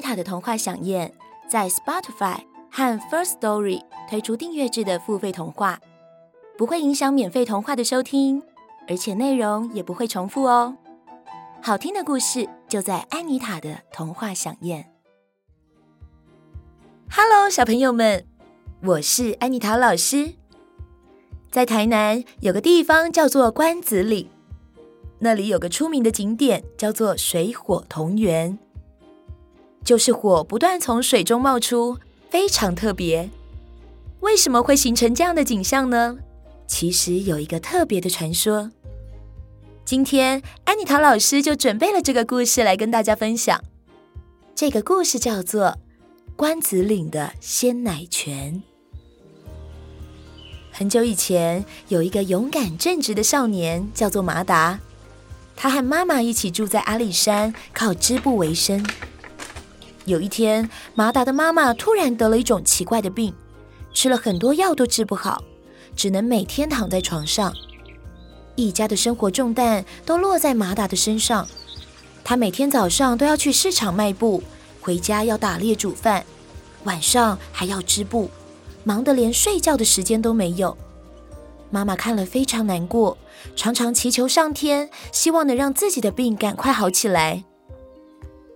安妮塔的童话饗宴在 Spotify 和 First Story 推出订阅制的付费童话，不会影响免费童话的收听，而且内容也不会重复哦。好听的故事就在安妮塔的童话饗宴。Hello，小朋友们，我是安妮塔老师。在台南有个地方叫做关子岭，那里有个出名的景点叫做水火同源，就是火不断从水中冒出，非常特别。为什么会形成这样的景象呢？其实有一个特别的传说。今天安妮塔老师就准备了这个故事来跟大家分享。这个故事叫做《关子岭的鲜奶泉》。很久以前，有一个勇敢正直的少年，叫做马达。他和妈妈一起住在阿里山，靠织布为生。有一天，马达的妈妈突然得了一种奇怪的病，吃了很多药都治不好，只能每天躺在床上。一家的生活重担都落在马达的身上，他每天早上都要去市场卖布，回家要打猎煮饭，晚上还要织布，忙得连睡觉的时间都没有。妈妈看了非常难过，常常祈求上天，希望能让自己的病赶快好起来。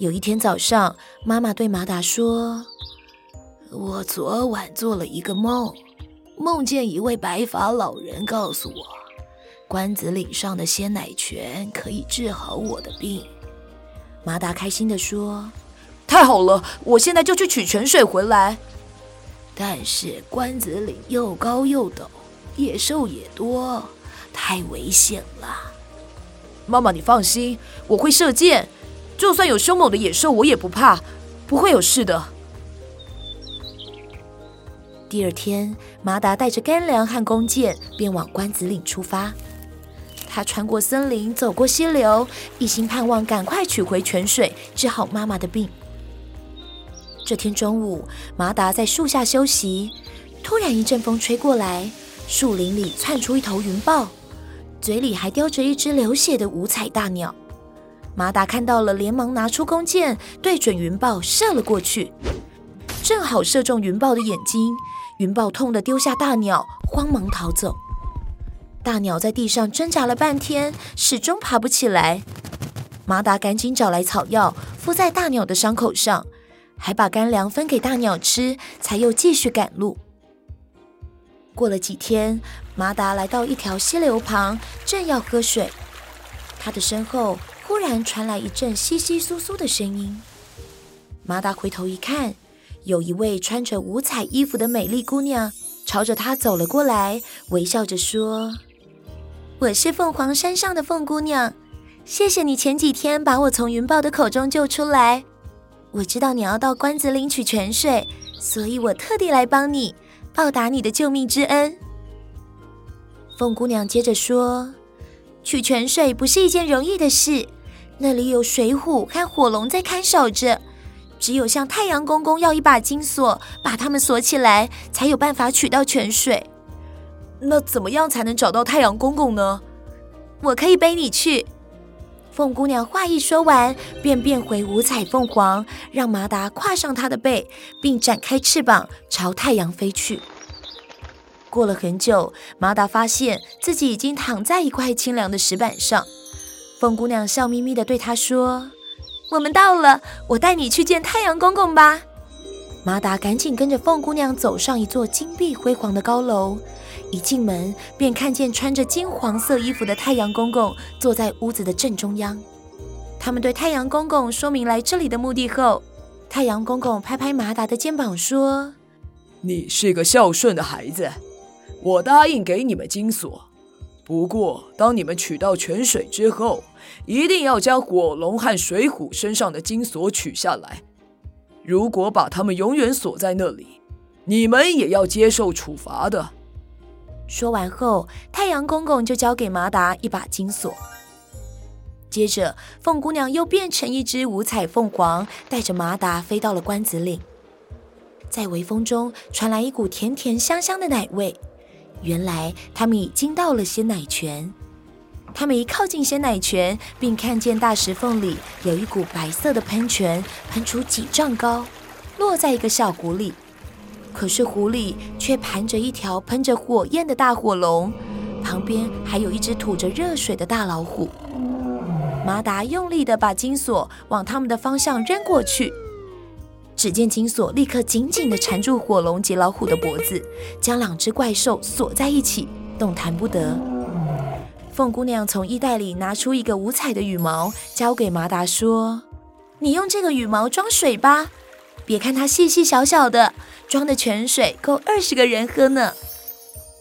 有一天早上，妈妈对马达说：“我昨晚做了一个梦，梦见一位白发老人告诉我。”关子岭上的鲜奶泉可以治好我的病，马达开心地说：“太好了，我现在就去取泉水回来。”但是关子岭又高又陡，野兽也多，太危险了。妈妈，你放心，我会射箭，就算有凶猛的野兽，我也不怕，不会有事的。第二天，麻达带着干粮和弓箭，便往关子岭出发。他穿过森林，走过溪流，一心盼望赶快取回泉水，治好妈妈的病。这天中午，麻达在树下休息，突然一阵风吹过来，树林里窜出一头云豹，嘴里还叼着一只流血的五彩大鸟。马达看到了，连忙拿出弓箭，对准云豹射了过去，正好射中云豹的眼睛，云豹痛得丢下大鸟，慌忙逃走。大鸟在地上挣扎了半天，始终爬不起来。马达赶紧找来草药，敷在大鸟的伤口上，还把干粮分给大鸟吃，才又继续赶路。过了几天，马达来到一条溪流旁，正要喝水，他的身后忽然传来一阵窸窸窣窣的声音。马达回头一看，有一位穿着五彩衣服的美丽姑娘朝着他走了过来，微笑着说。我是凤凰山上的凤姑娘，谢谢你前几天把我从云豹的口中救出来。我知道你要到关子岭取泉水，所以我特地来帮你，报答你的救命之恩。凤姑娘接着说：“取泉水不是一件容易的事，那里有水虎和火龙在看守着，只有向太阳公公要一把金锁，把它们锁起来，才有办法取到泉水。”那怎么样才能找到太阳公公呢？我可以背你去。凤姑娘话一说完，便变回五彩凤凰，让麻达跨上她的背，并展开翅膀朝太阳飞去。过了很久，麻达发现自己已经躺在一块清凉的石板上。凤姑娘笑眯眯地对他说：“我们到了，我带你去见太阳公公吧。”马达赶紧跟着凤姑娘走上一座金碧辉煌的高楼。一进门，便看见穿着金黄色衣服的太阳公公坐在屋子的正中央。他们对太阳公公说明来这里的目的后，太阳公公拍拍马达的肩膀说：“你是个孝顺的孩子，我答应给你们金锁。不过，当你们取到泉水之后，一定要将火龙和水虎身上的金锁取下来。如果把他们永远锁在那里，你们也要接受处罚的。”说完后，太阳公公就交给马达一把金锁。接着，凤姑娘又变成一只五彩凤凰，带着马达飞到了关子岭。在微风中传来一股甜甜香香的奶味，原来他们已经到了鲜奶泉。他们一靠近鲜奶泉，并看见大石缝里有一股白色的喷泉，喷出几丈高，落在一个小湖里。可是湖里却盘着一条喷着火焰的大火龙，旁边还有一只吐着热水的大老虎。马达用力地把金锁往他们的方向扔过去，只见金锁立刻紧紧地缠住火龙及老虎的脖子，将两只怪兽锁在一起，动弹不得。凤姑娘从衣袋里拿出一个五彩的羽毛，交给马达说：“你用这个羽毛装水吧，别看它细细小小的，装的泉水够二十个人喝呢。”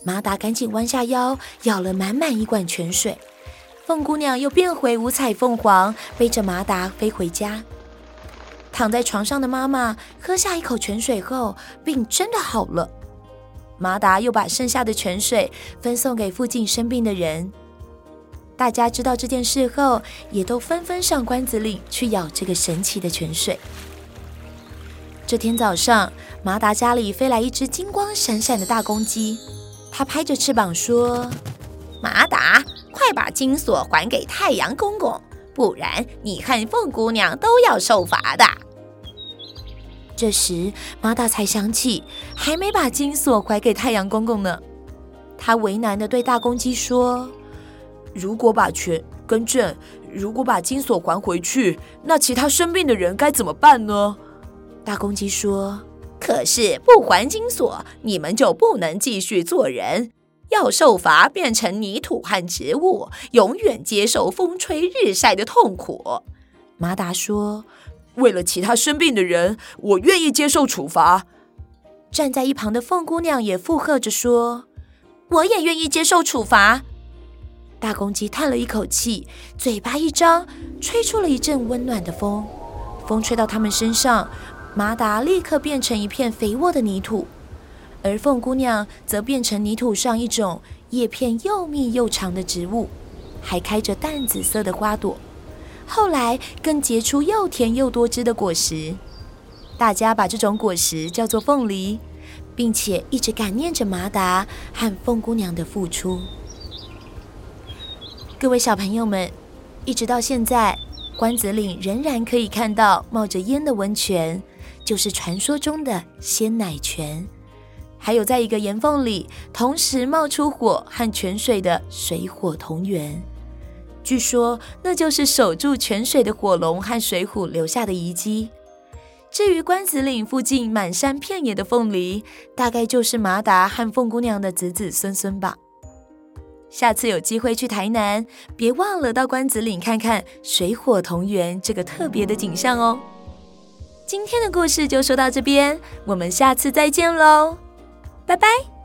马达赶紧弯下腰，舀了满满一罐泉水。凤姑娘又变回五彩凤凰，背着马达飞回家。躺在床上的妈妈喝下一口泉水后，病真的好了。马达又把剩下的泉水分送给附近生病的人。大家知道这件事后，也都纷纷上关子岭去舀这个神奇的泉水。这天早上，马达家里飞来一只金光闪闪的大公鸡，它拍着翅膀说：“马达。”快把金锁还给太阳公公，不然你和凤姑娘都要受罚的。这时，马达才想起还没把金锁还给太阳公公呢。他为难的对大公鸡说：“如果把权更正，如果把金锁还回去，那其他生病的人该怎么办呢？”大公鸡说：“可是不还金锁，你们就不能继续做人。”要受罚，变成泥土和植物，永远接受风吹日晒的痛苦。马达说：“为了其他生病的人，我愿意接受处罚。”站在一旁的凤姑娘也附和着说：“我也愿意接受处罚。”大公鸡叹了一口气，嘴巴一张，吹出了一阵温暖的风。风吹到他们身上，麻达立刻变成一片肥沃的泥土。而凤姑娘则变成泥土上一种叶片又密又长的植物，还开着淡紫色的花朵，后来更结出又甜又多汁的果实。大家把这种果实叫做凤梨，并且一直感念着麻达和凤姑娘的付出。各位小朋友们，一直到现在，关子岭仍然可以看到冒着烟的温泉，就是传说中的鲜奶泉。还有，在一个岩缝里同时冒出火和泉水的水火同源，据说那就是守住泉水的火龙和水虎留下的遗迹。至于关子岭附近满山遍野的凤梨，大概就是马达和凤姑娘的子子孙孙吧。下次有机会去台南，别忘了到关子岭看看水火同源这个特别的景象哦。今天的故事就说到这边，我们下次再见喽。拜拜。